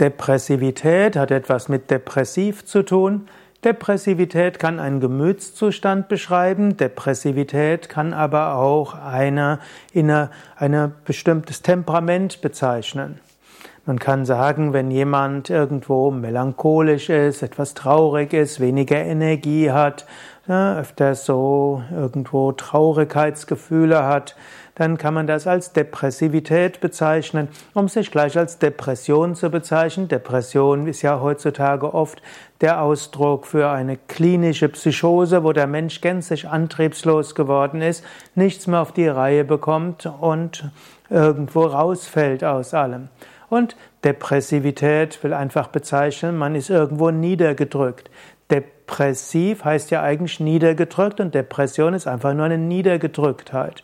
Depressivität hat etwas mit depressiv zu tun. Depressivität kann einen Gemütszustand beschreiben, Depressivität kann aber auch eine, eine, ein bestimmtes Temperament bezeichnen. Man kann sagen, wenn jemand irgendwo melancholisch ist, etwas traurig ist, weniger Energie hat, ja, öfter so irgendwo Traurigkeitsgefühle hat, dann kann man das als Depressivität bezeichnen, um sich gleich als Depression zu bezeichnen. Depression ist ja heutzutage oft der Ausdruck für eine klinische Psychose, wo der Mensch gänzlich antriebslos geworden ist, nichts mehr auf die Reihe bekommt und irgendwo rausfällt aus allem. Und Depressivität will einfach bezeichnen, man ist irgendwo niedergedrückt. Depressiv heißt ja eigentlich niedergedrückt und Depression ist einfach nur eine Niedergedrücktheit.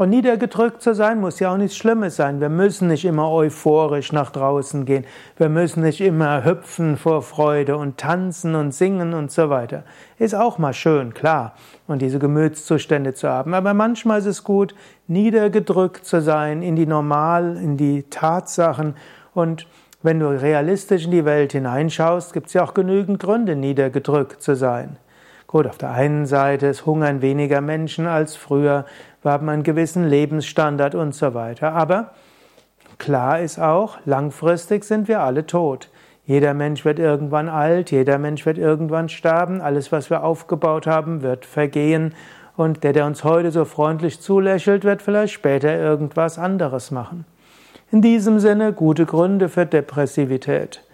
Und niedergedrückt zu sein muss ja auch nichts Schlimmes sein. Wir müssen nicht immer euphorisch nach draußen gehen. Wir müssen nicht immer hüpfen vor Freude und tanzen und singen und so weiter. Ist auch mal schön, klar. Und diese Gemütszustände zu haben. Aber manchmal ist es gut, niedergedrückt zu sein in die Normal, in die Tatsachen. Und wenn du realistisch in die Welt hineinschaust, gibt es ja auch genügend Gründe, niedergedrückt zu sein. Gut, auf der einen Seite es hungern weniger Menschen als früher, wir haben einen gewissen Lebensstandard und so weiter. Aber klar ist auch, langfristig sind wir alle tot. Jeder Mensch wird irgendwann alt, jeder Mensch wird irgendwann sterben, alles, was wir aufgebaut haben, wird vergehen und der, der uns heute so freundlich zulächelt, wird vielleicht später irgendwas anderes machen. In diesem Sinne gute Gründe für Depressivität.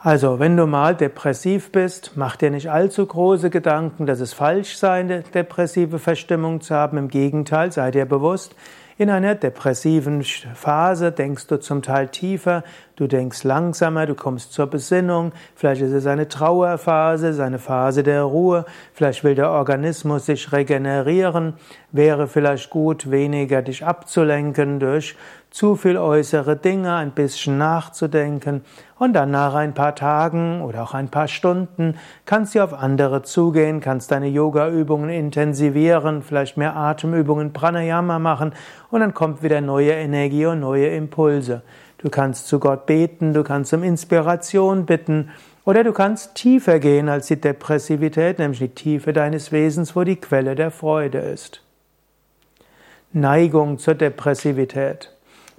Also, wenn du mal depressiv bist, mach dir nicht allzu große Gedanken, dass es falsch sei, eine depressive Verstimmung zu haben. Im Gegenteil, sei dir bewusst, in einer depressiven Phase denkst du zum Teil tiefer, du denkst langsamer, du kommst zur Besinnung, vielleicht ist es eine Trauerphase, eine Phase der Ruhe, vielleicht will der Organismus sich regenerieren, wäre vielleicht gut, weniger dich abzulenken durch zu viel äußere Dinge, ein bisschen nachzudenken. Und dann nach ein paar Tagen oder auch ein paar Stunden kannst du auf andere zugehen, kannst deine Yoga-Übungen intensivieren, vielleicht mehr Atemübungen, Pranayama machen. Und dann kommt wieder neue Energie und neue Impulse. Du kannst zu Gott beten, du kannst um Inspiration bitten oder du kannst tiefer gehen als die Depressivität, nämlich die Tiefe deines Wesens, wo die Quelle der Freude ist. Neigung zur Depressivität.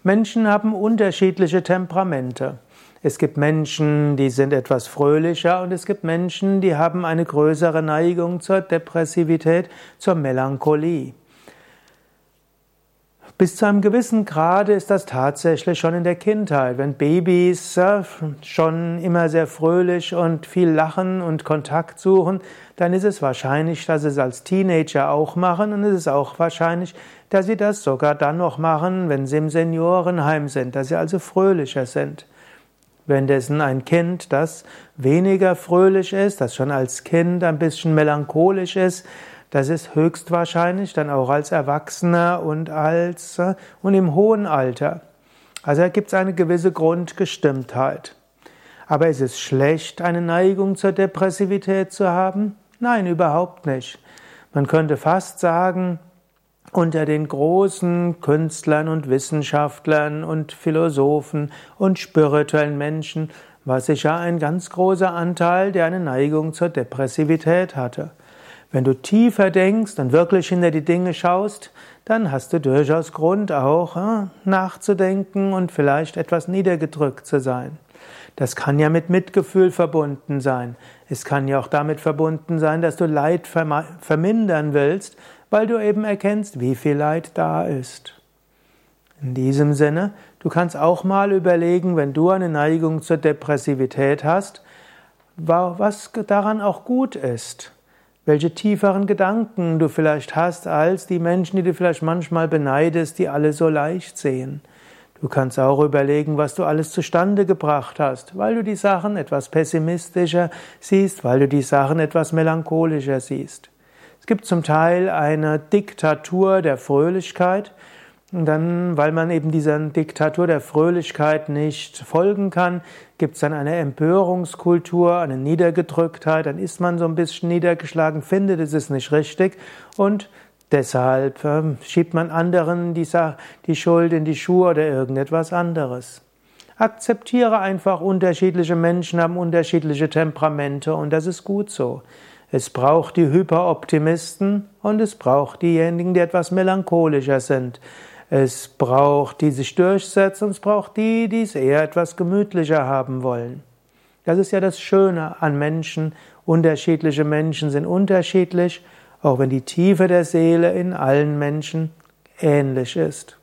Menschen haben unterschiedliche Temperamente. Es gibt Menschen, die sind etwas fröhlicher und es gibt Menschen, die haben eine größere Neigung zur Depressivität, zur Melancholie. Bis zu einem gewissen Grade ist das tatsächlich schon in der Kindheit. Wenn Babys schon immer sehr fröhlich und viel lachen und Kontakt suchen, dann ist es wahrscheinlich, dass sie es als Teenager auch machen und es ist auch wahrscheinlich, dass sie das sogar dann noch machen, wenn sie im Seniorenheim sind, dass sie also fröhlicher sind. Währenddessen ein Kind, das weniger fröhlich ist, das schon als Kind ein bisschen melancholisch ist, das ist höchstwahrscheinlich dann auch als Erwachsener und als äh, und im hohen Alter. Also gibt es eine gewisse Grundgestimmtheit. Aber ist es schlecht, eine Neigung zur Depressivität zu haben? Nein, überhaupt nicht. Man könnte fast sagen, unter den großen Künstlern und Wissenschaftlern und Philosophen und spirituellen Menschen war sicher ein ganz großer Anteil, der eine Neigung zur Depressivität hatte. Wenn du tiefer denkst und wirklich hinter die Dinge schaust, dann hast du durchaus Grund auch nachzudenken und vielleicht etwas niedergedrückt zu sein. Das kann ja mit Mitgefühl verbunden sein. Es kann ja auch damit verbunden sein, dass du Leid vermindern willst, weil du eben erkennst, wie viel Leid da ist. In diesem Sinne, du kannst auch mal überlegen, wenn du eine Neigung zur Depressivität hast, was daran auch gut ist welche tieferen Gedanken du vielleicht hast als die Menschen, die du vielleicht manchmal beneidest, die alle so leicht sehen. Du kannst auch überlegen, was du alles zustande gebracht hast, weil du die Sachen etwas pessimistischer siehst, weil du die Sachen etwas melancholischer siehst. Es gibt zum Teil eine Diktatur der Fröhlichkeit, und dann, weil man eben dieser Diktatur der Fröhlichkeit nicht folgen kann, gibt es dann eine Empörungskultur, eine Niedergedrücktheit, dann ist man so ein bisschen niedergeschlagen, findet, es ist nicht richtig und Deshalb äh, schiebt man anderen die, die Schuld in die Schuhe oder irgendetwas anderes. Akzeptiere einfach, unterschiedliche Menschen haben unterschiedliche Temperamente und das ist gut so. Es braucht die Hyperoptimisten und es braucht diejenigen, die etwas melancholischer sind. Es braucht die sich durchsetzen und es braucht die, die es eher etwas gemütlicher haben wollen. Das ist ja das Schöne an Menschen. Unterschiedliche Menschen sind unterschiedlich, auch wenn die Tiefe der Seele in allen Menschen ähnlich ist.